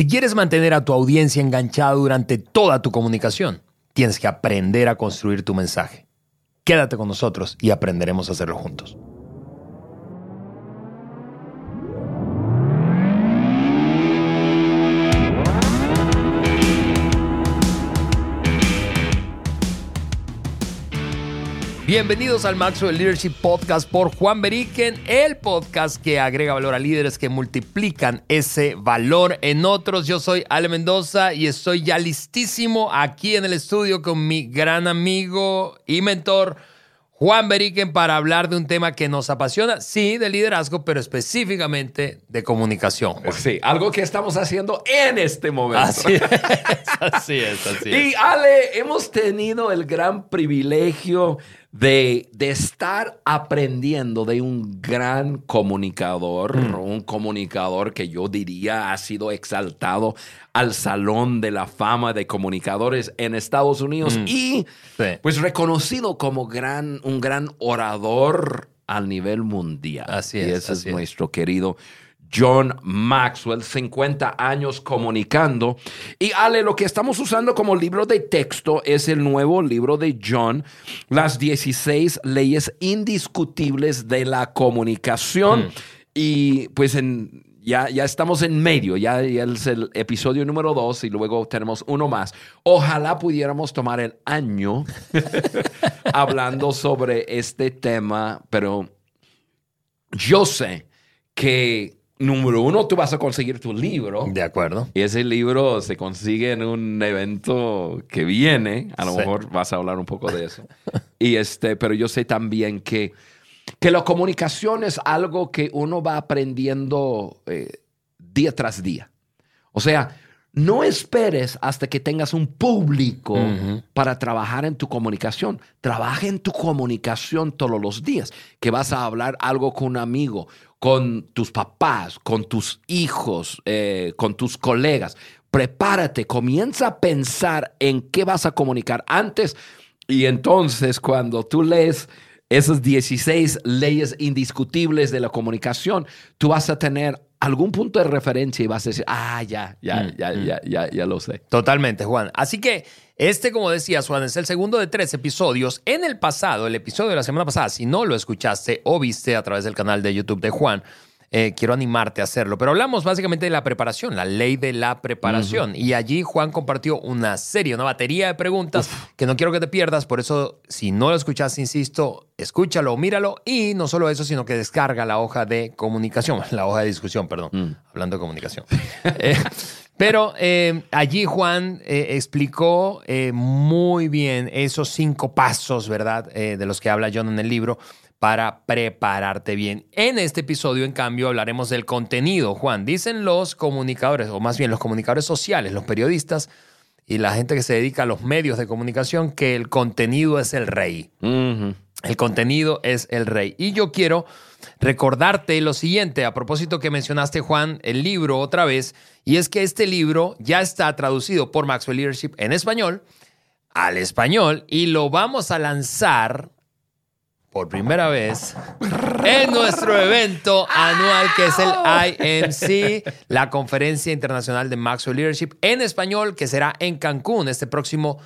Si quieres mantener a tu audiencia enganchada durante toda tu comunicación, tienes que aprender a construir tu mensaje. Quédate con nosotros y aprenderemos a hacerlo juntos. Bienvenidos al Maxwell Leadership Podcast por Juan Beriken, el podcast que agrega valor a líderes que multiplican ese valor en otros. Yo soy Ale Mendoza y estoy ya listísimo aquí en el estudio con mi gran amigo y mentor Juan Beriken para hablar de un tema que nos apasiona, sí, de liderazgo, pero específicamente de comunicación. Sí, algo que estamos haciendo en este momento. Así es, así es, así es. Y Ale, hemos tenido el gran privilegio de, de, estar aprendiendo de un gran comunicador, Mm. un comunicador que yo diría ha sido exaltado al Salón de la Fama de Comunicadores en Estados Unidos Mm. y Sí. pues reconocido como gran, un gran orador a nivel mundial. Así Y es, ese así es es. nuestro querido John Maxwell, 50 años comunicando. Y Ale, lo que estamos usando como libro de texto es el nuevo libro de John, Las 16 leyes indiscutibles de la comunicación. Mm. Y pues en, ya, ya estamos en medio, ya, ya es el episodio número 2 y luego tenemos uno más. Ojalá pudiéramos tomar el año hablando sobre este tema, pero yo sé que, número uno, tú vas a conseguir tu libro. De acuerdo. Y ese libro se consigue en un evento que viene. A lo Sí. mejor vas a hablar un poco de eso. y este, pero yo sé también que, que la comunicación es algo que uno va aprendiendo eh, día tras día. O sea, no esperes hasta que tengas un público para trabajar en tu comunicación. Trabaja en tu comunicación todos los días. Que vas a hablar algo con un amigo, con tus papás, con tus hijos, eh, con tus colegas. Prepárate, comienza a pensar en qué vas a comunicar antes y entonces cuando tú lees esas 16 leyes indiscutibles de la comunicación, tú vas a tener algún punto de referencia y vas a decir, ah, ya, ya, Mm, ya, mm. ya, ya, ya lo sé. Totalmente, Juan. Así que este, como decías, Juan, es el segundo de tres episodios. En el pasado, el episodio de la semana pasada, si no lo escuchaste o viste a través del canal de YouTube de Juan, eh, quiero animarte a hacerlo. Pero hablamos básicamente de la preparación, la ley de la preparación. Y allí Juan compartió una serie, una batería de preguntas que no quiero que te pierdas. Por eso, si no lo escuchaste, insisto, escúchalo, míralo. Y no solo eso, sino que descarga la hoja de comunicación, la hoja de discusión, perdón. Mm. Hablando de comunicación. Eh, pero eh, allí Juan eh, explicó eh, muy bien esos cinco pasos, ¿verdad? De los que habla John en el libro para prepararte bien. En este episodio, en cambio, hablaremos del contenido, Juan. Dicen los comunicadores, o más bien los comunicadores sociales, los periodistas y la gente que se dedica a los medios de comunicación, que el contenido es el rey. El contenido es el rey. Y yo quiero recordarte lo siguiente, a propósito que mencionaste, Juan, el libro otra vez, y es que este libro ya está traducido por Maxwell Leadership en español al español y lo vamos a lanzar por primera vez en nuestro evento anual que es el IMC, la Conferencia Internacional de Maxwell Leadership en español, que será en Cancún este próximo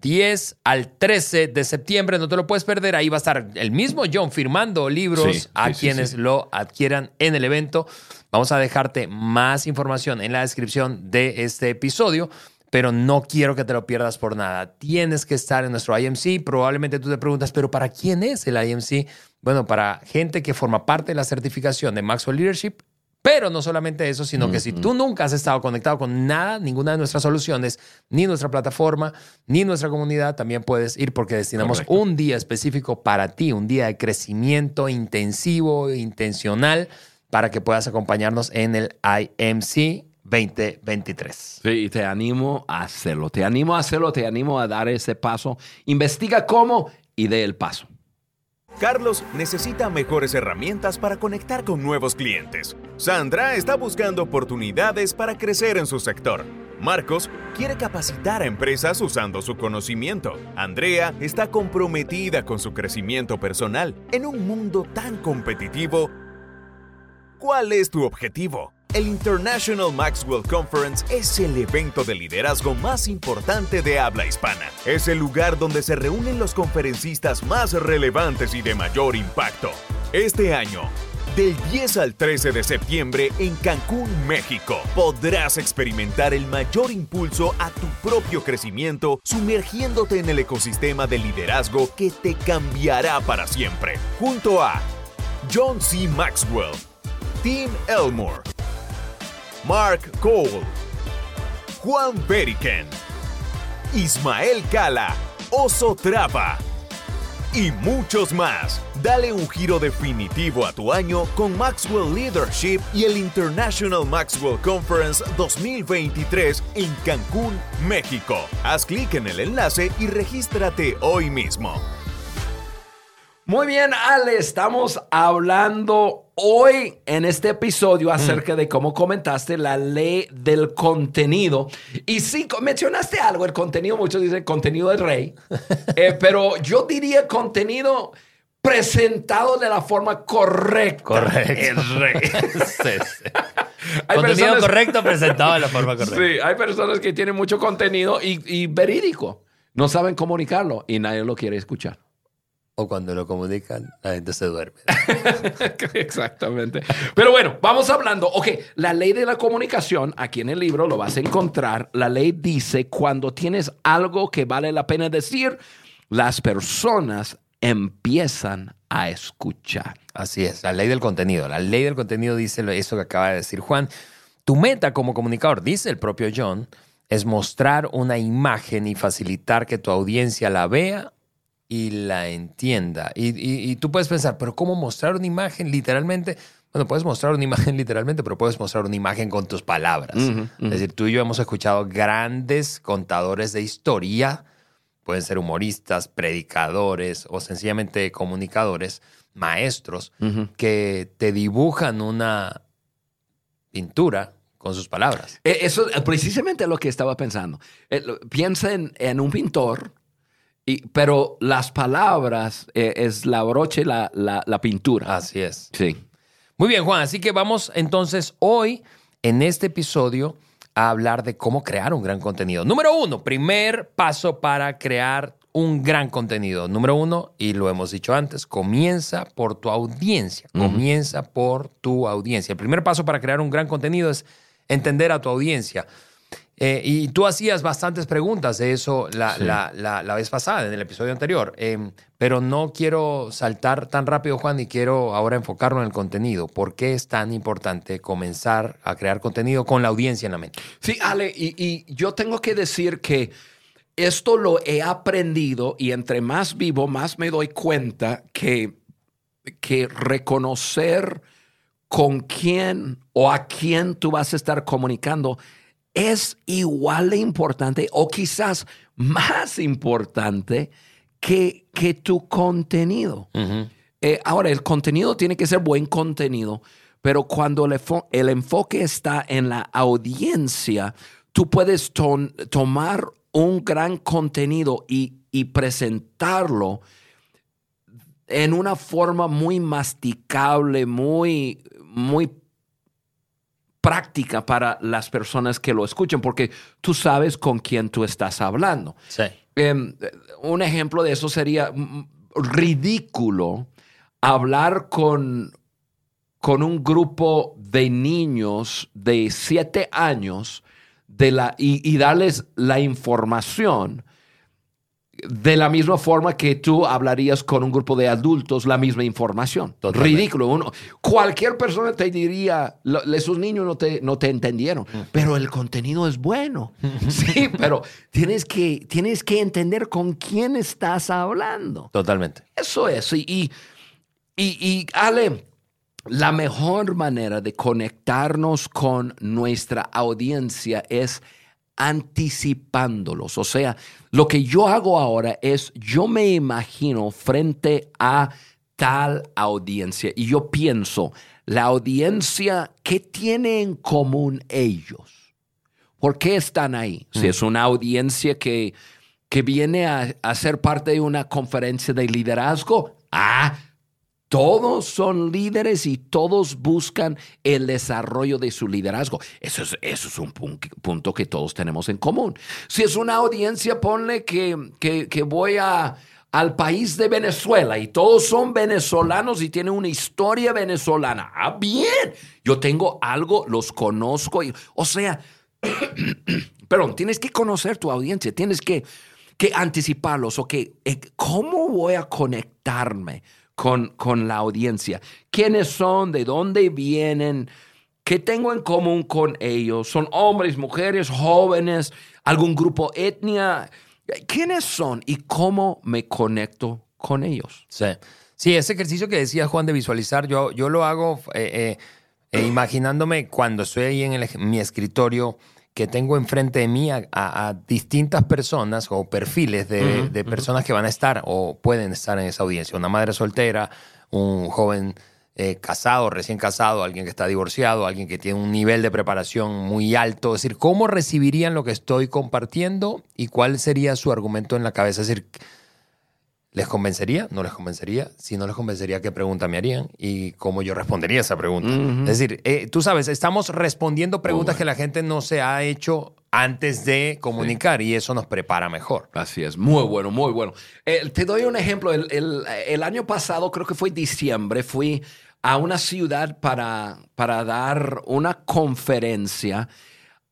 10 al 13 de septiembre. No te lo puedes perder. Ahí va a estar el mismo John firmando libros Sí, a sí, quienes sí. lo adquieran en el evento. Vamos a dejarte más información en la descripción de este episodio. Pero no quiero que te lo pierdas por nada. Tienes que estar en nuestro IMC. Probablemente tú te preguntas, ¿pero para quién es el IMC? Bueno, para gente que forma parte de la certificación de Maxwell Leadership pero no solamente eso, sino que si tú nunca has estado conectado con nada, ninguna de nuestras soluciones, ni nuestra plataforma, ni nuestra comunidad, también puedes ir porque destinamos Correcto. un día específico para ti, un día de crecimiento intensivo, intencional, para que puedas acompañarnos en el IMC 2023. Sí, y te animo a hacerlo, te animo a hacerlo, te animo a dar ese paso. Investiga cómo y dé el paso. Carlos necesita mejores herramientas para conectar con nuevos clientes. Sandra está buscando oportunidades para crecer en su sector. Marcos quiere capacitar a empresas usando su conocimiento. Andrea está comprometida con su crecimiento personal en un mundo tan competitivo. ¿Cuál es tu objetivo? El International Maxwell Conference es el evento de liderazgo más importante de habla hispana. Es el lugar donde se reúnen los conferencistas más relevantes y de mayor impacto. Este año, del 10 al 13 de septiembre en Cancún, México, podrás experimentar el mayor impulso a tu propio crecimiento sumergiéndote en el ecosistema de liderazgo que te cambiará para siempre. Junto a John C. Maxwell, Tim Elmore, Mark Cole, Juan Beriken, Ismael Cala, Oso Trapa y muchos más. Dale un giro definitivo a tu año con Maxwell Leadership y el International Maxwell Conference 2023 en Cancún, México. Haz clic en el enlace y regístrate hoy mismo. Muy bien, Ale, estamos hablando hoy en este episodio acerca de cómo comentaste la ley del contenido. Y sí, mencionaste algo, el contenido, muchos dicen contenido del rey, eh, pero yo diría contenido presentado de la forma correcta. Correcto. El rey. Sí, sí. Hay Contenido personas- correcto presentado de la forma correcta. Sí, hay personas que tienen mucho contenido y, y verídico. No saben comunicarlo y nadie lo quiere escuchar. O cuando lo comunican, la gente se duerme. Exactamente. Pero bueno, vamos hablando. Ok, la ley de la comunicación, aquí en el libro lo vas a encontrar. La ley dice, cuando tienes algo que vale la pena decir, las personas empiezan a escuchar. Así es, la ley del contenido. La ley del contenido dice eso que acaba de decir Juan. Tu meta como comunicador, dice el propio John, es mostrar una imagen y facilitar que tu audiencia la vea y la entienda. Y, y- y tú puedes pensar, pero ¿cómo mostrar una imagen literalmente? Bueno, puedes mostrar una imagen literalmente, pero puedes mostrar una imagen con tus palabras. Es decir, tú y yo hemos escuchado grandes contadores de historia, pueden ser humoristas, predicadores o sencillamente comunicadores, maestros, que te dibujan una pintura con sus palabras. Eh, Eso es precisamente lo que estaba pensando. Eh, lo- Piensa en, en un pintor, y, pero las palabras eh, es la broche, la, la, la pintura. Así es. Sí. Muy bien, Juan. Así que vamos entonces hoy, en este episodio, a hablar de cómo crear un gran contenido. Número uno, primer paso para crear un gran contenido. Número uno, y lo hemos dicho antes, comienza por tu audiencia. Comienza por tu audiencia. El primer paso para crear un gran contenido es entender a tu audiencia. Eh, y tú hacías bastantes preguntas de eso la, la- la- la vez pasada, en el episodio anterior. Eh, pero no quiero saltar tan rápido, Juan, y quiero ahora enfocarlo en el contenido. ¿Por qué es tan importante comenzar a crear contenido con la audiencia en la mente? Sí, Ale, y, y yo tengo que decir que esto lo he aprendido y entre más vivo, más me doy cuenta que, que reconocer con quién o a quién tú vas a estar comunicando es igual de importante o quizás más importante que, que tu contenido. Eh, ahora, el contenido tiene que ser buen contenido, pero cuando el, el enfoque está en la audiencia, tú puedes tomar un gran contenido y, y presentarlo en una forma muy masticable, muy, muy práctica para las personas que lo escuchen, porque tú sabes con quién tú estás hablando. Sí. Em, un ejemplo de eso sería mm, ridículo hablar con, con un grupo de niños de siete años de la, y, y darles la información de la misma forma que tú hablarías con un grupo de adultos la misma información. Totalmente. Ridículo. Uno, cualquier persona te diría, "Lo- esos niños no te, no te entendieron, pero el contenido es bueno. sí, pero tienes que, tienes que entender con quién estás hablando. Totalmente. Eso es. Y, y, y, Ale, la mejor manera de conectarnos con nuestra audiencia es anticipándolos. O sea, lo que yo hago ahora es, yo me imagino frente a tal audiencia y yo pienso, la audiencia, ¿qué tiene en común ellos? ¿Por qué están ahí? Si es una audiencia que, que viene a, a ser parte de una conferencia de liderazgo, ah, Todos son líderes y todos buscan el desarrollo de su liderazgo. Eso es, eso es un punto que todos tenemos en común. Si es una audiencia, ponle que, que, voy a, al país de Venezuela y todos son venezolanos y tienen una historia venezolana. Ah, bien, yo tengo algo, los conozco. O sea, perdón, tienes que conocer tu audiencia, tienes que, que anticiparlos o que, eh, ¿cómo voy a conectarme? Con, la audiencia. ¿Quiénes son? ¿De dónde vienen? ¿Qué tengo en común con ellos? ¿Son hombres, mujeres, jóvenes? ¿Algún grupo etnia? ¿Quiénes son y cómo me conecto con ellos? Sí, sí ese ejercicio que decía Juan de visualizar, yo, yo lo hago eh, eh, eh, imaginándome cuando estoy ahí en, mi escritorio que tengo enfrente de mí a, distintas personas o perfiles de, personas que van a estar o pueden estar en esa audiencia. Una madre soltera, un joven eh, casado, recién casado, alguien que está divorciado, alguien que tiene un nivel de preparación muy alto. Es decir, ¿cómo recibirían lo que estoy compartiendo y cuál sería su argumento en la cabeza? Es decir, ¿Les convencería? ¿No les convencería? Si no les convencería, ¿qué pregunta me harían? Y cómo yo respondería esa pregunta. Es decir, eh, tú sabes, estamos respondiendo preguntas que la gente no se ha hecho antes de comunicar y eso nos prepara mejor. Así es, muy bueno, muy bueno. Eh, te doy un ejemplo. El, año pasado, creo que fue diciembre, fui a una ciudad para, para dar una conferencia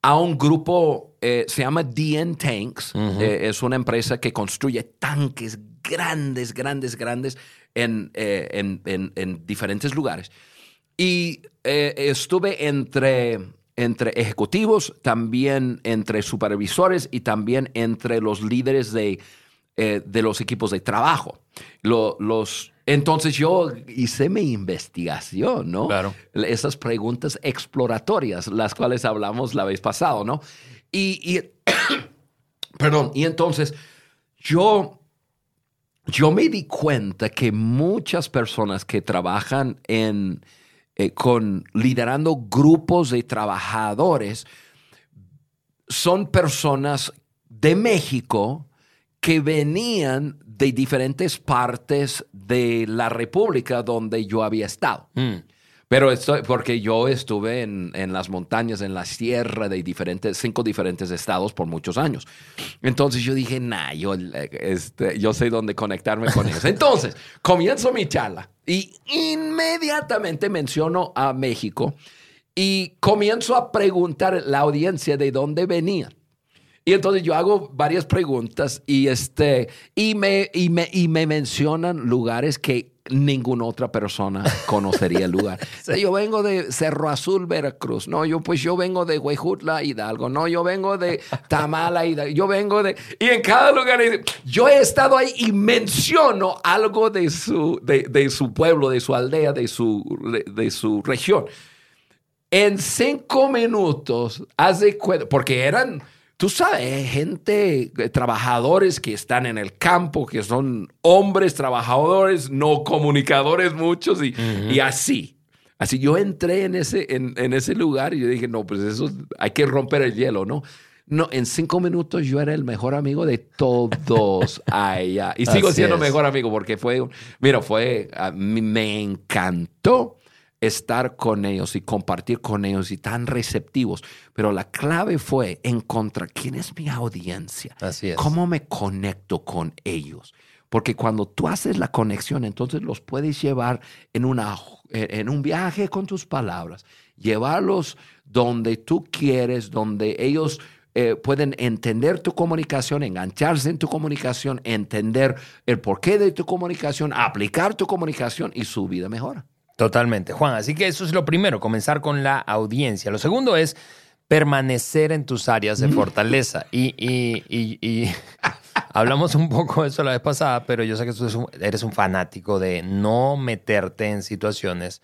a un grupo, eh, se llama DN Tanks, es una empresa que construye tanques grandes, grandes, grandes eh, en, en, diferentes lugares. Y eh, estuve entre, entre ejecutivos, también entre supervisores y también entre los líderes de, eh, de los equipos de trabajo. los, entonces yo hice mi investigación, ¿no? Claro. Esas preguntas exploratorias, las cuales hablamos la vez pasada, ¿no? Y, y perdón, y entonces yo yo me di cuenta que muchas personas que trabajan en, eh, con liderando grupos de trabajadores son personas de México que venían de diferentes partes de la República donde yo había estado. Mm. Pero estoy, porque yo estuve en, en, las montañas, en la sierra de diferentes, cinco diferentes estados por muchos años. Entonces yo dije, nah, yo, este, yo sé dónde conectarme con ellos. Entonces, comienzo mi charla y inmediatamente menciono a México y comienzo a preguntar a la audiencia de dónde venían. Y entonces yo hago varias preguntas y, este, y, me, y, me, y me mencionan lugares que ninguna otra persona conocería el lugar. Yo vengo de Cerro Azul, Veracruz. No, yo pues yo vengo de Huejutla, Hidalgo. No, yo vengo de Tamala, Hidalgo. Yo vengo de... Y en cada lugar yo he estado ahí y menciono algo de su, de, su pueblo, de su aldea, de su, de su región. En cinco minutos, hace porque eran Tú sabes, gente, eh, trabajadores que están en el campo, que son hombres trabajadores, no comunicadores muchos y, así. Así yo entré en ese, en, ese lugar y yo dije, no, pues eso hay que romper el hielo, ¿no? No, en cinco minutos yo era el mejor amigo de todos allá. Y sigo siendo mejor amigo porque fue, mira, fue, me encantó estar con ellos y compartir con ellos y tan receptivos. Pero la clave fue encontrar quién es mi audiencia. Así es. ¿Cómo me conecto con ellos? Porque cuando tú haces la conexión, entonces los puedes llevar en, una, en un viaje con tus palabras, llevarlos donde tú quieres, donde ellos eh, pueden entender tu comunicación, engancharse en tu comunicación, entender el porqué de tu comunicación, aplicar tu comunicación y su vida mejora. Totalmente, Juan. Así que eso es lo primero, comenzar con la audiencia. Lo segundo es permanecer en tus áreas de fortaleza. Y, hablamos un poco de eso la vez pasada, pero yo sé que tú eres un fanático de no meterte en situaciones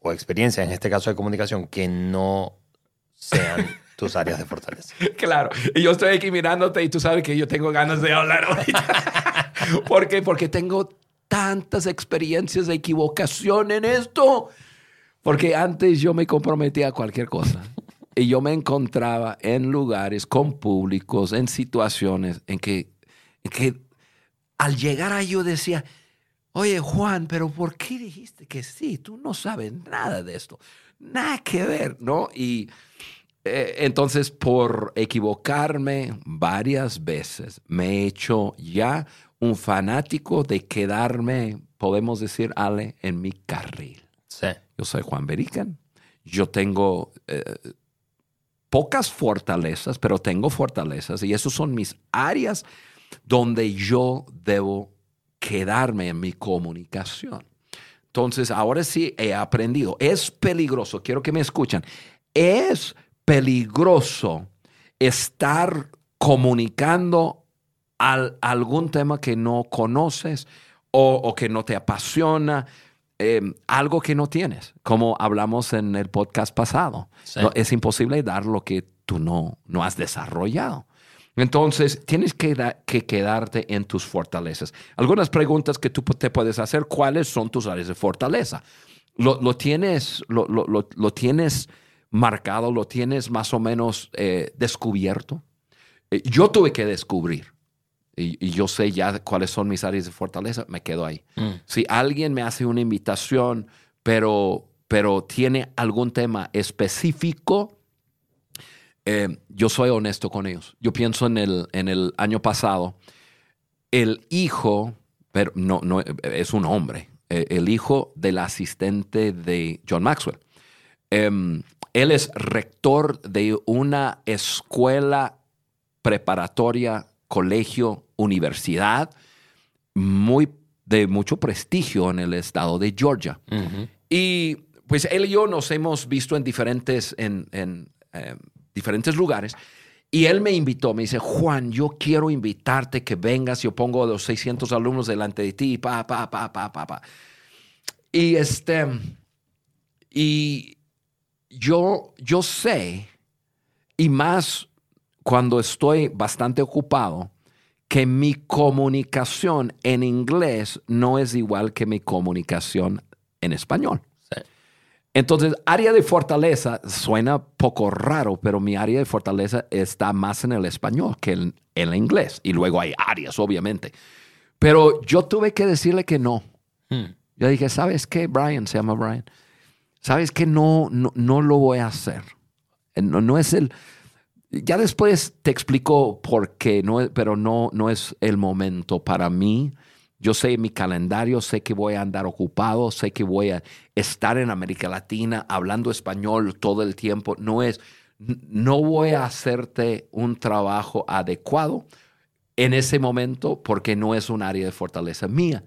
o experiencias, en este caso de comunicación, que no sean tus áreas de fortaleza. Claro. Y yo estoy aquí mirándote y tú sabes que yo tengo ganas de hablar ahorita. ¿Por qué? Porque tengo tantas experiencias de equivocación en esto. Porque antes yo me comprometía a cualquier cosa. Y yo me encontraba en lugares con públicos, en situaciones en que, que al llegar ahí yo decía, oye Juan, pero ¿por qué dijiste que sí? Tú no sabes nada de esto. Nada que ver, ¿no? Y eh, entonces, por equivocarme varias veces, me he hecho ya un fanático de quedarme, podemos decir, Ale, en mi carril. Sí. Yo soy Juan Berican. Yo tengo eh, pocas fortalezas, pero tengo fortalezas y esas son mis áreas donde yo debo quedarme en mi comunicación. Entonces, ahora sí he aprendido. Es peligroso, quiero que me escuchen. Es peligroso estar comunicando al, algún tema que no conoces o, o que no te apasiona, eh, algo que no tienes, como hablamos en el podcast pasado. Sí. No, es imposible dar lo que tú no, no has desarrollado. Entonces, tienes que, da- que quedarte en tus fortalezas. Algunas preguntas que tú te puedes hacer, ¿cuáles son tus áreas de fortaleza? ¿Lo, lo tienes, lo, lo- lo- lo tienes marcado? ¿Lo tienes más o menos eh, descubierto? Eh, yo tuve que descubrir. Y, y yo sé ya cuáles son mis áreas de fortaleza, me quedo ahí. Mm. Si alguien me hace una invitación, pero, pero tiene algún tema específico, eh, yo soy honesto con ellos. Yo pienso en el, en el año pasado, el hijo, pero no, no es un hombre, eh, el hijo del asistente de John Maxwell. Em, él es rector de una escuela preparatoria, colegio, universidad, muy de mucho prestigio en el estado de Georgia. Y pues él y yo nos hemos visto en diferentes, en, en, eh, diferentes lugares. Y él me invitó, me dice, Juan, yo quiero invitarte que vengas. Yo pongo a los 600 alumnos delante de ti, pa, pa, pa, pa, pa, pa. Y este, y yo, yo sé, y más cuando estoy bastante ocupado, que mi comunicación en inglés no es igual que mi comunicación en español. Sí. Entonces, área de fortaleza suena poco raro, pero mi área de fortaleza está más en el español que en el inglés. Y luego hay áreas, obviamente. Pero yo tuve que decirle que no. Mm. Yo dije, ¿sabes qué? Brian, se llama Brian. ¿Sabes qué? No, no, no lo voy a hacer. Eh, No, no es el... Ya después te explico por qué, no, pero no, no es el momento para mí. Yo sé mi calendario, sé que voy a andar ocupado, sé que voy a estar en América Latina hablando español todo el tiempo. No es, no voy a hacerte un trabajo adecuado en ese momento porque no es un área de fortaleza mía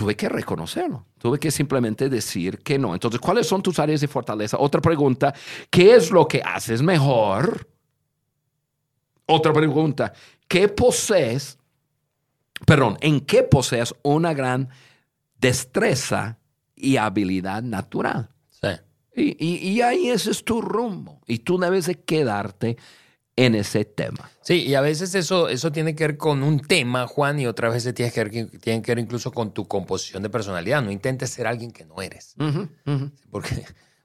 tuve que reconocerlo. Tuve que simplemente decir que no. Entonces, ¿cuáles son tus áreas de fortaleza? Otra pregunta, ¿qué es lo que haces mejor? Otra pregunta, ¿qué posees? Perdón, ¿en qué posees una gran destreza y habilidad natural? Sí. Y, y- y ahí ese es tu rumbo. Y tú debes de quedarte en ese tema. Sí, y a veces eso, eso tiene que ver con un tema, Juan, y otras veces tiene que, ver, tiene que ver incluso con tu composición de personalidad. No intentes ser alguien que no eres. Porque,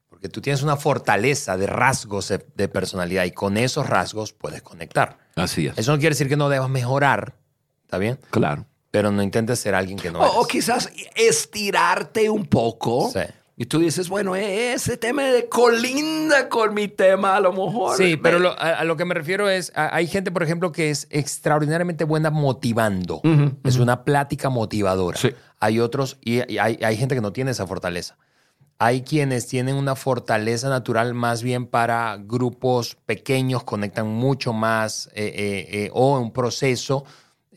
porque tú tienes una fortaleza de rasgos de, de personalidad y con esos rasgos puedes conectar. Así es. Eso no quiere decir que no debas mejorar, ¿está bien? Claro. Pero no intentes ser alguien que no O, eres. o quizás estirarte un poco. Sí. Y tú dices, bueno, e- ese tema de colinda con mi tema, a lo mejor. Sí, pero lo- a, a lo que me refiero es, a- hay gente, por ejemplo, que es extraordinariamente buena motivando. Es una plática motivadora. Sí. Hay otros, y, y hay, hay gente que no tiene esa fortaleza. Hay quienes tienen una fortaleza natural más bien para grupos pequeños, conectan mucho más, eh, eh, eh, o un proceso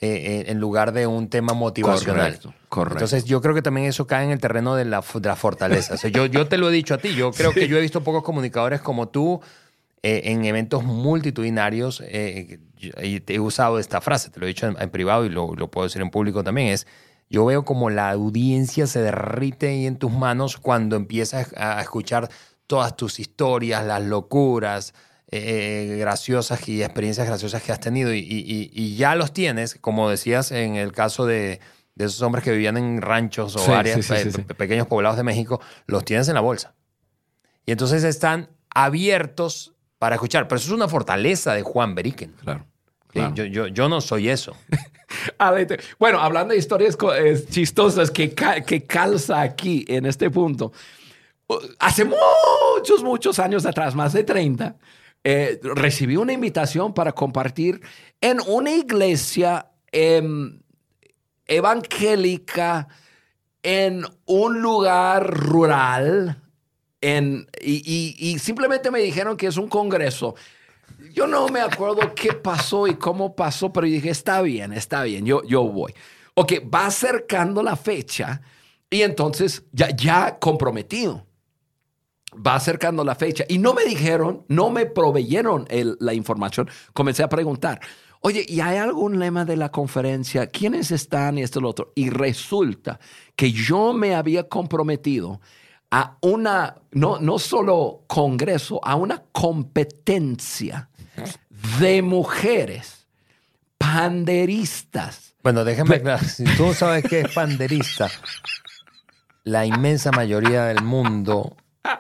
eh, en lugar de un tema motivacional. Correcto, correcto. Entonces yo creo que también eso cae en el terreno de la, de la fortaleza. O sea, yo, yo te lo he dicho a ti, yo creo que yo he visto pocos comunicadores como tú eh, en eventos multitudinarios. eh, y te he usado esta frase, te lo he dicho en, en privado y lo, lo puedo decir en público también, es yo veo como la audiencia se derrite ahí en tus manos cuando empiezas a escuchar todas tus historias, las locuras, eh, graciosas y experiencias graciosas que has tenido y, y- y- y ya los tienes, como decías en el caso de, de esos hombres que vivían en ranchos o Sí, áreas, sí, sí, sí, eh, pe- pequeños poblados de México, los tienes en la bolsa. Y entonces están abiertos para escuchar. Pero eso es una fortaleza de Juan Beriken. Claro. Claro. Yo, yo, yo no soy eso. Bueno, hablando de historias eh, chistosas que, que calza aquí en este punto. Hace muchos, muchos años atrás, más de 30, eh, recibí una invitación para compartir en una iglesia em, evangélica en un lugar rural en, y, simplemente me dijeron que es un congreso. Yo no me acuerdo qué pasó y cómo pasó, pero dije, está bien, está bien, yo, yo voy. Ok, va acercando la fecha y entonces ya, ya comprometido. Va acercando la fecha y no me dijeron, no me proveyeron la información. Comencé a preguntar, oye, ¿y hay algún lema de la conferencia? ¿Quiénes están y esto y lo otro? Y resulta que yo me había comprometido a una, no, no solo congreso, a una competencia de mujeres panderistas. Bueno, déjame aclarar, si tú sabes qué es panderista, la inmensa mayoría del mundo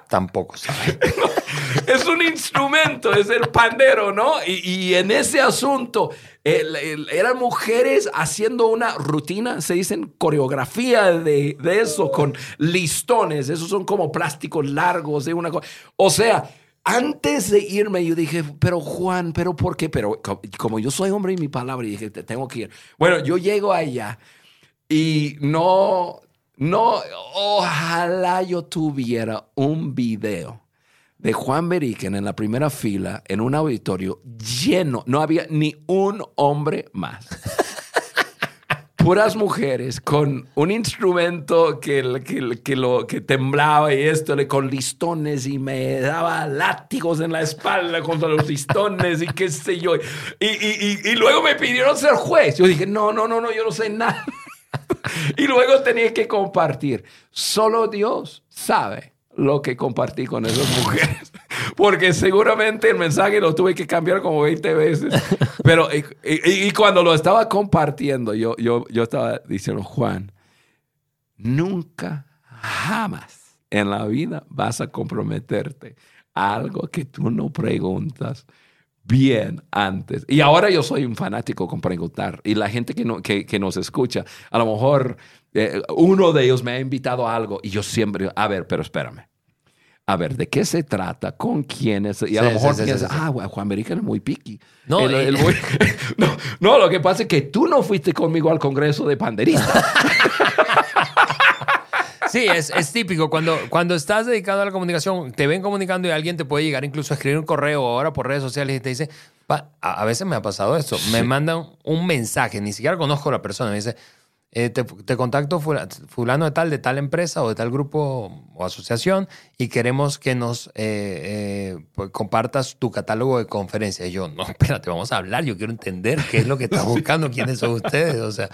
tampoco sabe. es un instrumento, es el pandero, ¿no? Y, en ese asunto, eran mujeres haciendo una rutina, se dicen coreografía de, eso, con listones, esos son como plásticos largos, de una cosa. O sea, antes de irme, yo dije, pero Juan, pero ¿por qué? Pero como yo soy hombre y mi palabra, dije, tengo que ir. Bueno, yo llego allá y no, no, ojalá yo tuviera un video de Juan Beriken en la primera fila en un auditorio lleno. No había ni un hombre más. Puras mujeres con un instrumento que, que, lo, que temblaba y esto, con listones y me daba látigos en la espalda contra los listones y qué sé yo. Y, y, y luego me pidieron ser juez. Yo dije, no, no, no, no, yo no sé nada. y luego tenía que compartir. Solo Dios sabe lo que compartí con esas mujeres. Porque seguramente el mensaje lo tuve que cambiar como 20 veces. Pero, y, cuando lo estaba compartiendo, yo, yo, yo estaba diciendo, Juan, nunca, jamás en la vida vas a comprometerte a algo que tú no preguntas bien antes. Y ahora yo soy un fanático con preguntar. Y la gente que, no, que, que nos escucha, a lo mejor eh, uno de ellos me ha invitado a algo y yo siempre, a ver, pero espérame a ver, ¿de qué se trata? ¿Con quiénes? Y a lo mejor piensas, ah, Juan Americano es muy piqui. No, no, no, lo que pasa es que tú no fuiste conmigo al congreso de panderistas. Sí, es, es, típico. Cuando, cuando estás dedicado a la comunicación, te ven comunicando y alguien te puede llegar incluso a escribir un correo ahora por redes sociales y te dice, a, veces me ha pasado esto, me mandan un mensaje, ni siquiera conozco a la persona, me dice, eh, te, contacto fulano de tal, de tal empresa o de tal grupo o asociación y queremos que nos eh, eh, pues, compartas tu catálogo de conferencias. Y yo, no, espérate, vamos a hablar, yo quiero entender qué es lo que estás buscando, quiénes son ustedes, o sea.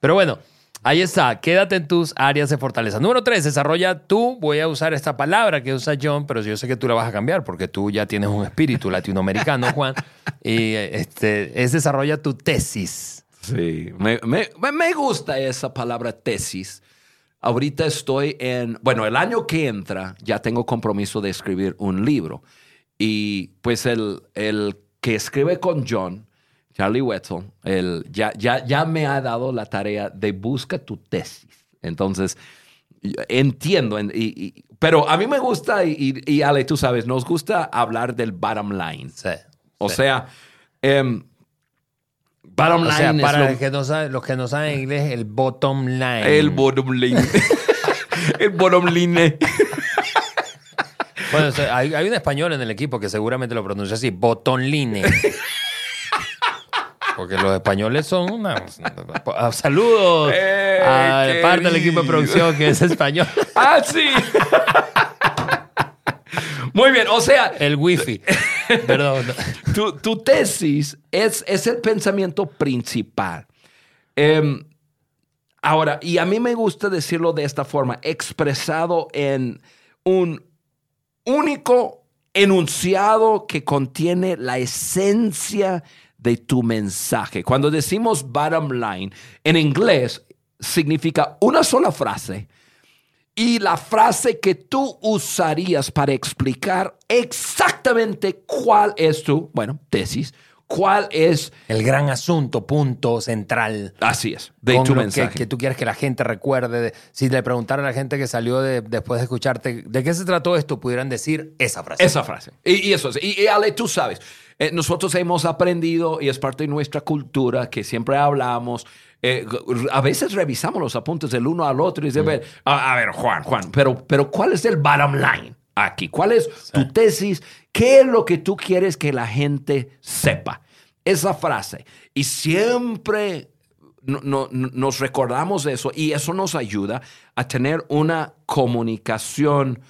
Pero bueno, ahí está, quédate en tus áreas de fortaleza. Número tres, desarrolla tú, voy a usar esta palabra que usa John, pero yo sé que tú la vas a cambiar porque tú ya tienes un espíritu latinoamericano, Juan, y este, es desarrolla tu tesis. Sí, me, me, me, gusta esa palabra tesis. Ahorita estoy en, bueno, el año que entra ya tengo compromiso de escribir un libro. Y pues el, el que escribe con John, Charlie Wetzel, el, ya, ya, ya me ha dado la tarea de busca tu tesis. Entonces, entiendo, y, pero a mí me gusta, y, y, Ale, tú sabes, nos gusta hablar del bottom line. Sí, o sea, eh, Bottom line. para los, que no saben, los que no saben inglés, el bottom line. El bottom line. el bottom line. bueno, hay, hay, un español en el equipo que seguramente lo pronuncia así, bottom line. Porque los españoles son una. Saludos a parte del equipo de producción que es español. ¡Ah, sí! Muy bien, o sea. El wifi. Perdón. Tu, tesis es, es, el pensamiento principal. Em, ahora, y a mí me gusta decirlo de esta forma, expresado en un único enunciado que contiene la esencia de tu mensaje. Cuando decimos bottom line, en inglés significa una sola frase y la frase que tú usarías para explicar exactamente cuál es tu, bueno, tesis, cuál es... El gran asunto, punto central. Así es, de tu mensaje. Que, que tú quieres que la gente recuerde. de- si le preguntara a la gente que salió de- después de escucharte de qué se trató esto, pudieran decir esa frase. Esa frase. Y, y eso es. Y, y, Ale, tú sabes, eh, nosotros hemos aprendido y es parte de nuestra cultura que siempre hablamos. eh, a veces revisamos los apuntes del uno al otro y dice, ver, a, a ver, Juan, Juan, pero, pero ¿cuál es el bottom line aquí? ¿Cuál es tu tesis? ¿Qué es lo que tú quieres que la gente sepa? Esa frase. Y siempre no- no- no- nos recordamos de eso y eso nos ayuda a tener una comunicación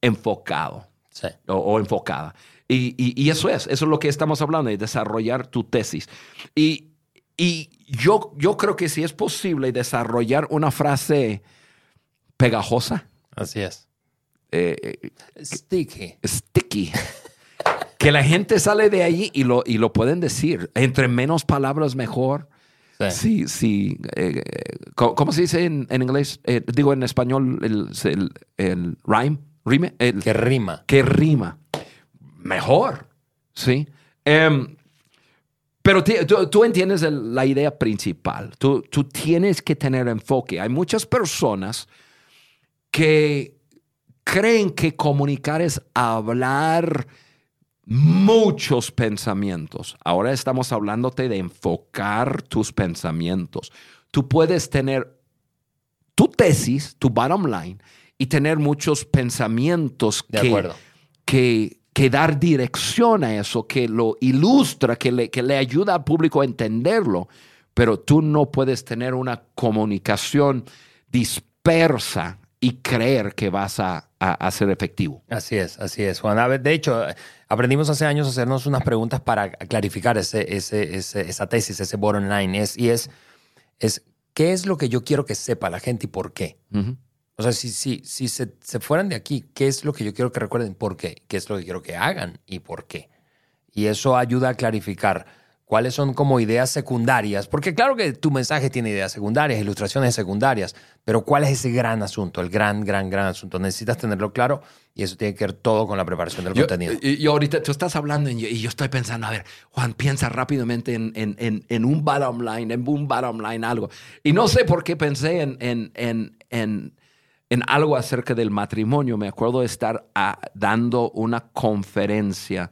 enfocado Sí. o, o enfocada. Y, y- y eso es, eso es lo que estamos hablando, de desarrollar tu tesis. Y, y yo, yo creo que si es posible desarrollar una frase pegajosa, Así es. eh, eh, Sticky. sticky, que la gente sale de allí y lo, y lo pueden decir. Entre menos palabras, mejor. Sí. Sí, sí. eh, ¿cómo, cómo se dice en, en inglés? Eh, digo en español el, el, el rhyme, rime, el, Que rima. que rima. Mejor, ¿sí? Em, pero tú, tú entiendes el- la idea principal. Tú, tú tienes que tener enfoque. Hay muchas personas que creen que comunicar es hablar muchos pensamientos. Ahora estamos hablándote de enfocar tus pensamientos. Tú puedes tener tu tesis, tu bottom line, y tener muchos pensamientos que, que, que dar dirección a eso, que lo ilustra, que le, que le ayuda al público a entenderlo, pero tú no puedes tener una comunicación dispersa y creer que vas a, a- a ser efectivo. Así es, así es, Juan. A ver, de hecho, aprendimos hace años a hacernos unas preguntas para clarificar ese, ese, ese- esa tesis, ese bottom line. Es, y es, es, ¿qué es lo que yo quiero que sepa la gente y por qué? O sea, si, si, si se, se fueran de aquí, ¿qué es lo que yo quiero que recuerden? ¿Por qué? ¿Qué es lo que quiero que hagan y por qué? Y eso ayuda a clarificar cuáles son como ideas secundarias, porque claro que tu mensaje tiene ideas secundarias, ilustraciones secundarias, pero ¿cuál es ese gran asunto, el gran, gran, gran asunto? Necesitas tenerlo claro y eso tiene que ver todo con la preparación del Yo, contenido. y- y ahorita tú estás hablando y yo, y yo estoy pensando, a ver, Juan, piensa rápidamente en, en- en- en un bottom line, en un bottom line, algo. Y no sé por qué pensé en, en, en, en, en algo acerca del matrimonio. Me acuerdo de estar ah, dando una conferencia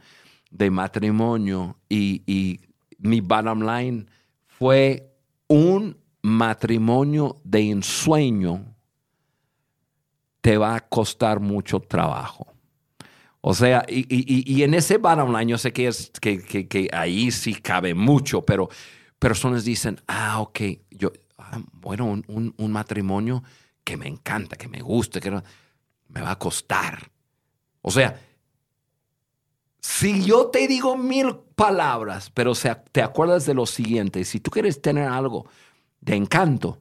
de matrimonio y, y mi bottom line fue un matrimonio de ensueño te va a costar mucho trabajo. O sea, y, en ese bottom line, yo sé que, ahí sí cabe mucho, pero personas dicen, ah, ok, yo, ah, bueno, un matrimonio que me encanta, que me gusta, que no- me va a costar. O sea, si yo te digo mil palabras, pero te acuerdas de lo siguiente, si tú quieres tener algo de encanto,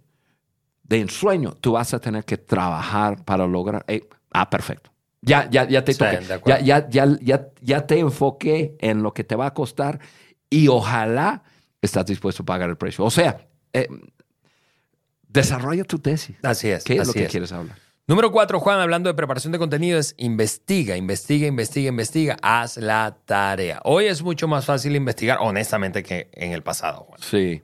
de ensueño, tú vas a tener que trabajar para lograr. eh, ah, perfecto. Ya, ya, ya te Sí, toqué. Ya, ya, ya, ya, ya te enfoqué en lo que te va a costar y ojalá estás dispuesto a pagar el precio. O sea, eh, desarrolla tu tesis. Así es. ¿Qué es así lo que es. quieres hablar? Número cuatro, Juan, hablando de preparación de contenido, es investiga, investiga, investiga, investiga, haz la tarea. Hoy es mucho más fácil investigar, honestamente, que en el pasado, Juan. Sí,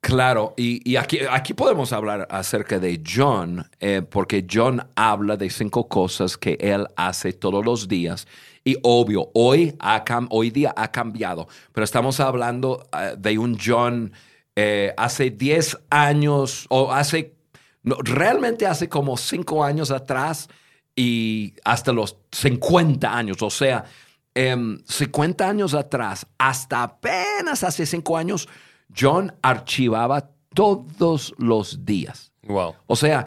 claro. Y, aquí, podemos hablar acerca de John, eh, porque John habla de cinco cosas que él hace todos los días. Y obvio, hoy, ha hoy día ha cambiado, pero estamos hablando eh, de un John eh, hace 10 años o hace, no, realmente hace como 5 años atrás y hasta los 50 años. O sea, em, 50 años atrás, hasta apenas hace 5 años, John archivaba todos los días. Wow. O sea,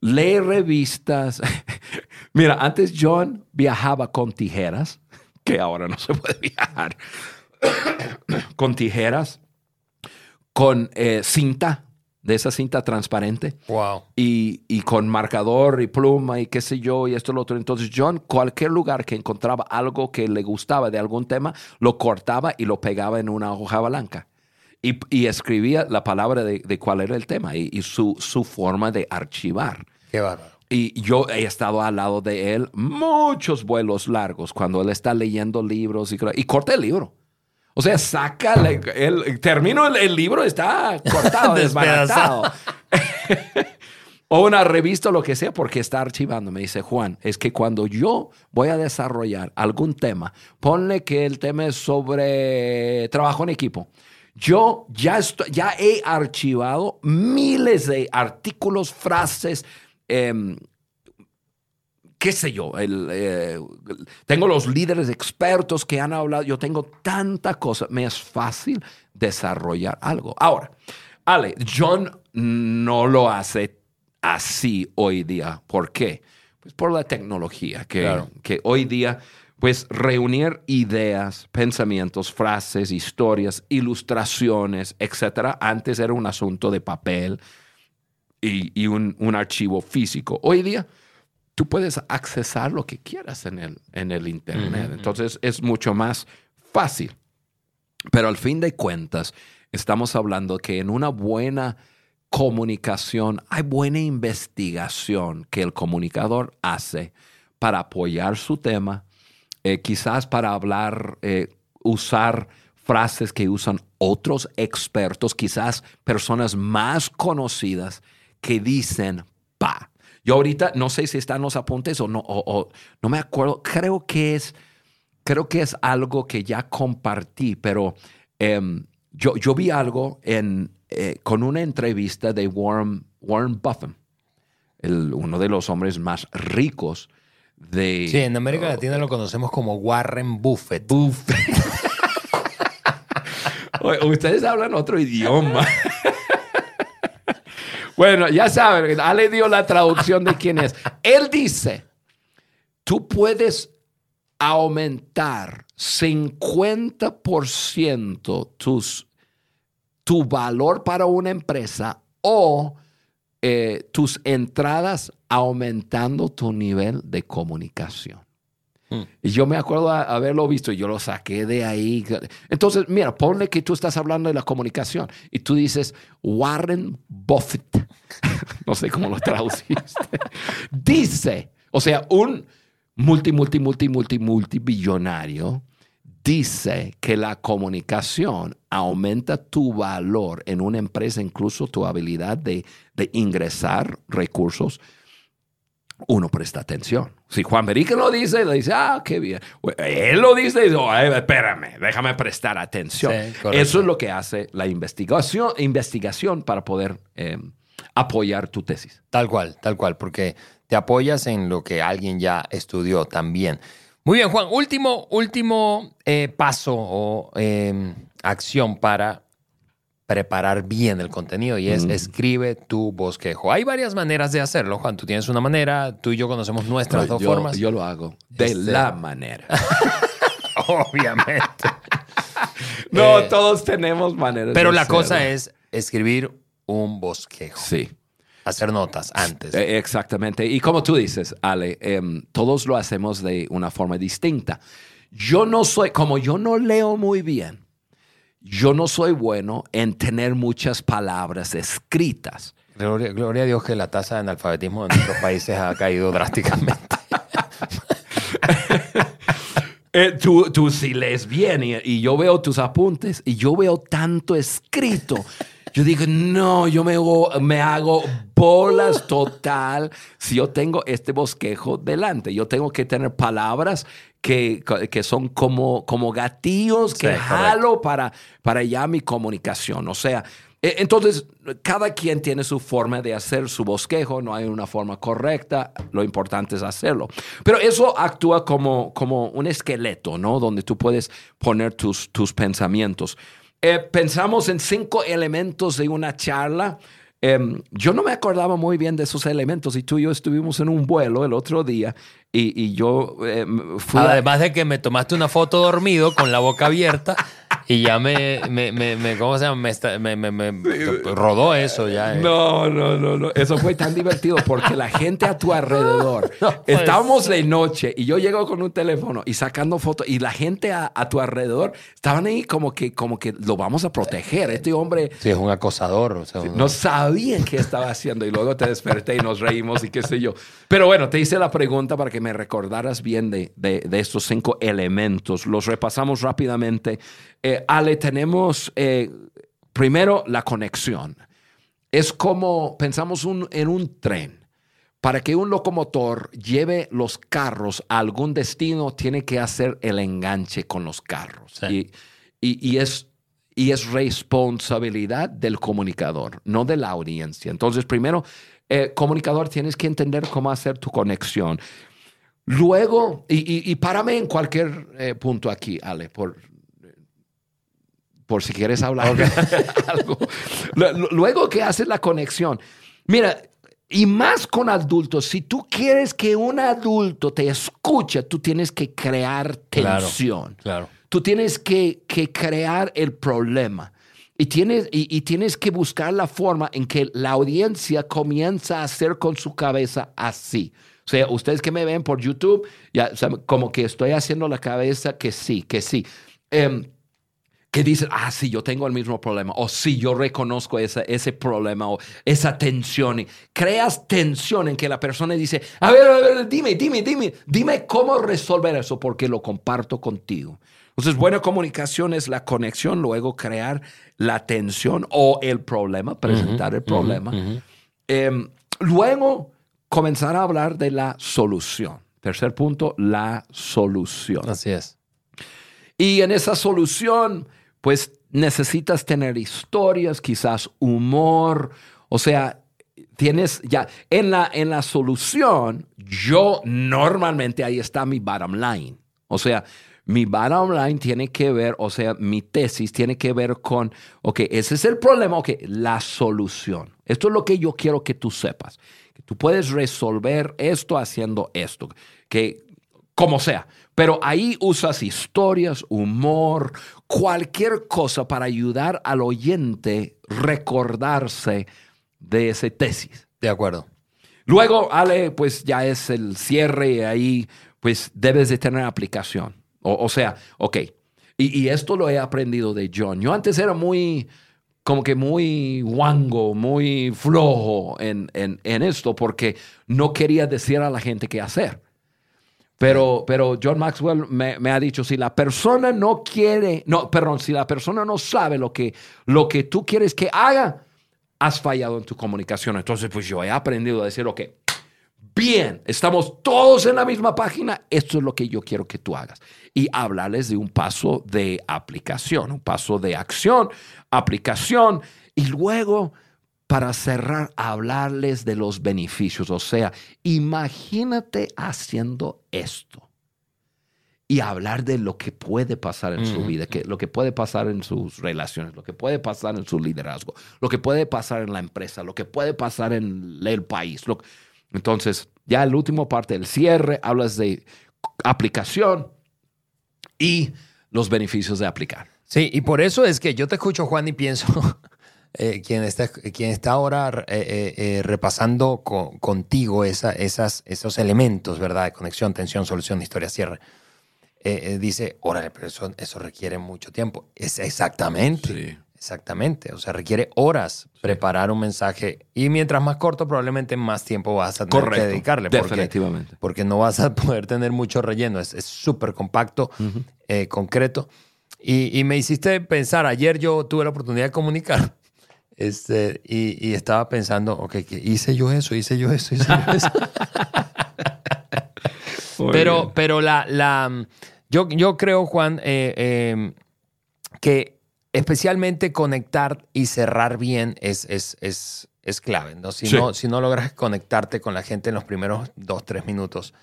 lee revistas. Mira, antes John viajaba con tijeras, que ahora no se puede viajar, con tijeras, con eh, cinta, de esa cinta transparente Wow. y, y con marcador y pluma y qué sé yo y esto y lo otro. Entonces John, cualquier lugar que encontraba algo que le gustaba de algún tema, lo cortaba y lo pegaba en una hoja blanca. Y, y escribía la palabra de, de cuál era el tema y, y su, su forma de archivar. Qué bárbaro. Y yo he estado al lado de él muchos vuelos largos cuando él está leyendo libros y, y corta el libro. O sea, saca, el, el- termino el, el libro, está cortado, desbaratado. o una revista o lo que sea, porque está archivando. Me dice, Juan, es que cuando yo voy a desarrollar algún tema, ponle que el tema es sobre trabajo en equipo. Yo ya, estoy- ya he archivado miles de artículos, frases, em, qué sé yo, el, eh, tengo los líderes expertos que han hablado, yo tengo tanta cosa, me es fácil desarrollar algo. Ahora, Ale, John no lo hace así hoy día. ¿Por qué? Pues por la tecnología, que, Claro. que hoy día, pues reunir ideas, pensamientos, frases, historias, ilustraciones, etcétera, antes era un asunto de papel y, y un, un archivo físico. Hoy día, tú puedes accesar lo que quieras en el, en el Internet. Entonces es mucho más fácil. Pero al fin de cuentas, estamos hablando que en una buena comunicación hay buena investigación que el comunicador hace para apoyar su tema, eh, quizás para hablar, eh, usar frases que usan otros expertos, quizás personas más conocidas que dicen pa. Yo ahorita no sé si están los apuntes o no, o- o no me acuerdo. Creo que es, creo que es algo que ya compartí, pero em, yo, yo vi algo en, eh, con una entrevista de Warren, Warren Buffett, el- uno de los hombres más ricos de... Sí, en América Latina lo conocemos como Warren Buffett. Oye, Ustedes hablan otro idioma. bueno, ya saben, Ale dio la traducción de quién es. Él dice, tú puedes aumentar 50% tus, tu valor para una empresa o eh, tus entradas aumentando tu nivel de comunicación. Hmm. Y yo me acuerdo a- haberlo visto y yo lo saqué de ahí. Entonces, mira, ponle que tú estás hablando de la comunicación y tú dices Warren Buffett. no sé cómo lo traduciste. dice, o sea, un multi, multi, multi, multi, multibillonario dice que la comunicación aumenta tu valor en una empresa, incluso tu habilidad de, de ingresar recursos uno presta atención. Si Juan Berique lo dice, le dice, ah, qué bien. Él lo dice y dice, "Ay, espérame, déjame prestar atención. Sí. Eso es lo que hace la investigación, investigación para poder eh, apoyar tu tesis. Tal cual, tal cual, porque te apoyas en lo que alguien ya estudió también. Muy bien, Juan. Último, último eh, paso o eh, acción para preparar bien el contenido y es Mm. escribe tu bosquejo. Hay varias maneras de hacerlo, Juan. Tú tienes una manera, tú y yo conocemos nuestras dos yo, formas. yo lo hago de Este- la manera. Obviamente. no, Eh, todos tenemos maneras. Pero de la cosa es escribir un bosquejo. Sí. Hacer notas antes. Eh, Exactamente. Y como tú dices, Ale, em, todos lo hacemos de una forma distinta. Yo no soy, como yo no leo muy bien, yo no soy bueno en tener muchas palabras escritas. Gloria, gloria a Dios que la tasa de analfabetismo en nuestros países ha caído drásticamente. Eh, tú, tú sí lees bien y, y yo veo tus apuntes y yo veo tanto escrito. Yo digo, no, yo me hago, me hago bolas total si yo tengo este bosquejo delante. Yo tengo que tener palabras que, que son como, como gatillos que Sí, correcto. jalo para, para ya mi comunicación. O sea, eh, entonces cada quien tiene su forma de hacer su bosquejo, no hay una forma correcta, lo importante es hacerlo. Pero eso actúa como, como un esqueleto, ¿no? Donde tú puedes poner tus, tus pensamientos. Eh, pensamos en cinco elementos de una charla. Em, yo no me acordaba muy bien de esos elementos y tú y yo estuvimos en un vuelo el otro día y, y yo em, fui... a- Además de que me tomaste una foto dormido con la boca abierta y ya me, me, me, me- ¿cómo se llama? Me, está- me- me- me- rodó eso ya. eh. No, no, no, no. Eso fue tan divertido porque la gente a tu alrededor. No puede estábamos de noche y yo llego con un teléfono y sacando fotos y la gente a, a tu alrededor estaban ahí como que, como que lo vamos a proteger. Este hombre Sí, es un acosador. o sea, no sabían qué estaba haciendo y luego te desperté y nos reímos y qué sé yo. Pero bueno, te hice la pregunta para que me recordaras bien de, de- de estos cinco elementos. Los repasamos rápidamente. Eh, Ale, tenemos eh, primero la conexión. Es como pensamos un- en un tren. Para que un locomotor lleve los carros a algún destino, tiene que hacer el enganche con los carros. Sí. Y, y- y es, y es responsabilidad del comunicador, no de la audiencia. Entonces, primero, eh, comunicador, tienes que entender cómo hacer tu conexión. Luego, y, y, y párame en cualquier eh, punto aquí, Ale, por, por si quieres hablar algo. Lu- Luego que haces la conexión. Mira, y más con adultos, si tú quieres que un adulto te escuche, tú tienes que crear Claro. tensión. Claro. Tú tienes que, que crear el problema. Y tienes, y, y tienes que buscar la forma en que la audiencia comienza a hacer con su cabeza así. O sea, ustedes que me ven por YouTube, ya saben, como que estoy haciendo la cabeza que sí, que sí. Em, que dicen, ah, sí, yo tengo el mismo problema, o sí, yo reconozco ese, ese problema, o esa tensión. Y creas tensión en que la persona dice, a ver, a ver, dime, dime, dime, dime cómo resolver eso, porque lo comparto contigo. Entonces, buena comunicación es la conexión, luego crear la tensión o el problema, presentar el problema. Em, luego, comenzar a hablar de la solución. Tercer punto, la solución. Así es. Y en esa solución, pues necesitas tener historias, quizás humor, o sea, tienes ya, en la, en la solución, yo normalmente ahí está mi bottom line. O sea, mi bottom line tiene que ver, o sea, mi tesis tiene que ver con, ok, ese es el problema, ok, la solución. Esto es lo que yo quiero que tú sepas. Que tú puedes resolver esto haciendo esto. Que como sea. Pero ahí usas historias, humor, cualquier cosa para ayudar al oyente recordarse de esa tesis. De acuerdo. Luego, Ale, pues ya es el cierre y ahí pues debes de tener aplicación. O, o sea, ok. Y, y esto lo he aprendido de John. Yo antes era muy, como que muy guango, muy flojo en, en, en esto porque no quería decir a la gente qué hacer. Pero, pero John Maxwell me, me ha dicho, si la persona no quiere, no, perdón, si la persona no sabe lo que, lo que tú quieres que haga, has fallado en tu comunicación. Entonces, pues yo he aprendido a decir, ok, bien, estamos todos en la misma página, esto es lo que yo quiero que tú hagas. Y hablarles de un paso de aplicación, un paso de acción, aplicación, y luego para cerrar, hablarles de los beneficios. O sea, imagínate haciendo esto y hablar de lo que puede pasar en su vida, que, lo que puede pasar en sus relaciones, lo que puede pasar en su liderazgo, lo que puede pasar en la empresa, lo que puede pasar en el país. lo- entonces, ya el último parte, el cierre, hablas de aplicación y los beneficios de aplicar. Sí, y por eso es que yo te escucho, Juan, y pienso, eh, quien, está, quien está ahora eh, eh, eh, repasando co- contigo esa- esas, esos elementos, ¿verdad? De conexión, tensión, solución, historia, cierre. eh, eh, dice, órale, pero eso, eso requiere mucho tiempo. Es exactamente. Exactamente, o sea, requiere horas preparar un mensaje y mientras más corto probablemente más tiempo vas a tener Correcto. que dedicarle. Porque, Definitivamente. porque no vas a poder tener mucho relleno, es súper compacto, eh, concreto. Y, y me hiciste pensar, ayer yo tuve la oportunidad de comunicar este, y, y estaba pensando, ok, que hice yo eso, hice yo eso, hice yo eso. pero, pero la, la, yo, yo creo, Juan, eh, eh, que especialmente conectar y cerrar bien es, es, es, es clave. ¿no? Si, Sí. no, si no logras conectarte con la gente en los primeros dos, tres minutos,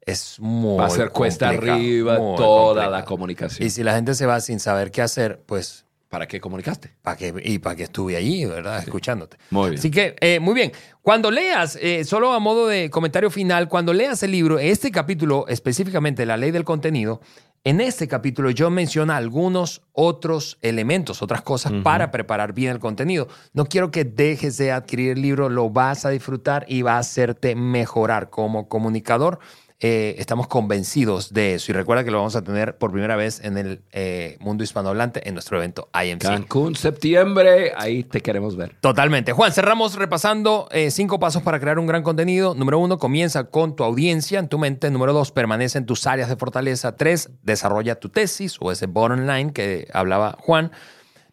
es muy Va a ser cuesta arriba toda la comunicación. Y si la gente se va sin saber qué hacer, pues, ¿Para qué comunicaste? ¿para qué? Y para que estuve allí, ¿verdad? Escuchándote. Muy bien. Así que, eh, muy bien. Cuando leas, eh, solo a modo de comentario final, cuando leas el libro, este capítulo, específicamente la ley del contenido, en este capítulo yo menciona algunos otros elementos, otras cosas para preparar bien el contenido. No quiero que dejes de adquirir el libro, lo vas a disfrutar y va a hacerte mejorar como comunicador eh, estamos convencidos de eso. Y recuerda que lo vamos a tener por primera vez en el eh, mundo hispanohablante en nuestro evento IMC. Cancún, septiembre, ahí te queremos ver. Totalmente. Juan, cerramos repasando eh, cinco pasos para crear un gran contenido. Número uno, comienza con tu audiencia en tu mente. Número dos, permanece en tus áreas de fortaleza. Tres, desarrolla tu tesis o ese bottom line que hablaba Juan.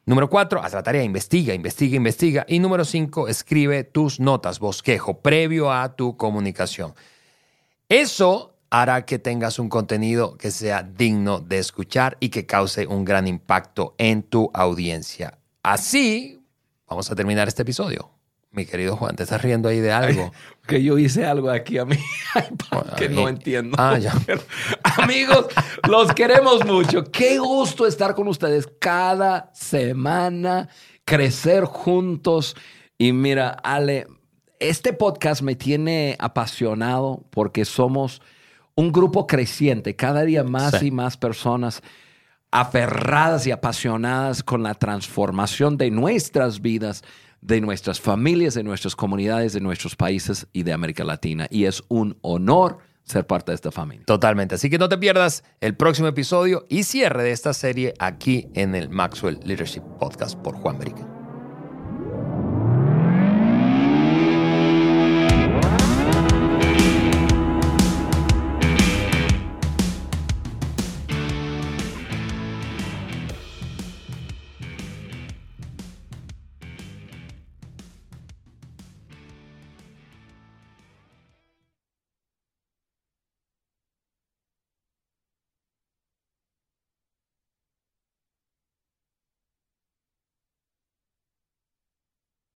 Número cuatro, haz la tarea, investiga, investiga, investiga. Y número cinco, escribe tus notas, bosquejo, previo a tu comunicación. Eso hará que tengas un contenido que sea digno de escuchar y que cause un gran impacto en tu audiencia. Así, vamos a terminar este episodio. Mi querido Juan, ¿te estás riendo ahí de algo? Que yo hice algo aquí a mí que no entiendo. Ah, ya. Amigos, los queremos mucho. Qué gusto estar con ustedes cada semana, crecer juntos. Y mira, Ale, este podcast me tiene apasionado porque somos un grupo creciente, cada día más Sí. y más personas aferradas y apasionadas con la transformación de nuestras vidas, de nuestras familias, de nuestras comunidades, de nuestros países y de América Latina. Y es un honor ser parte de esta familia. Totalmente. Así que no te pierdas el próximo episodio y cierre de esta serie aquí en el Maxwell Leadership Podcast por Juan Berica.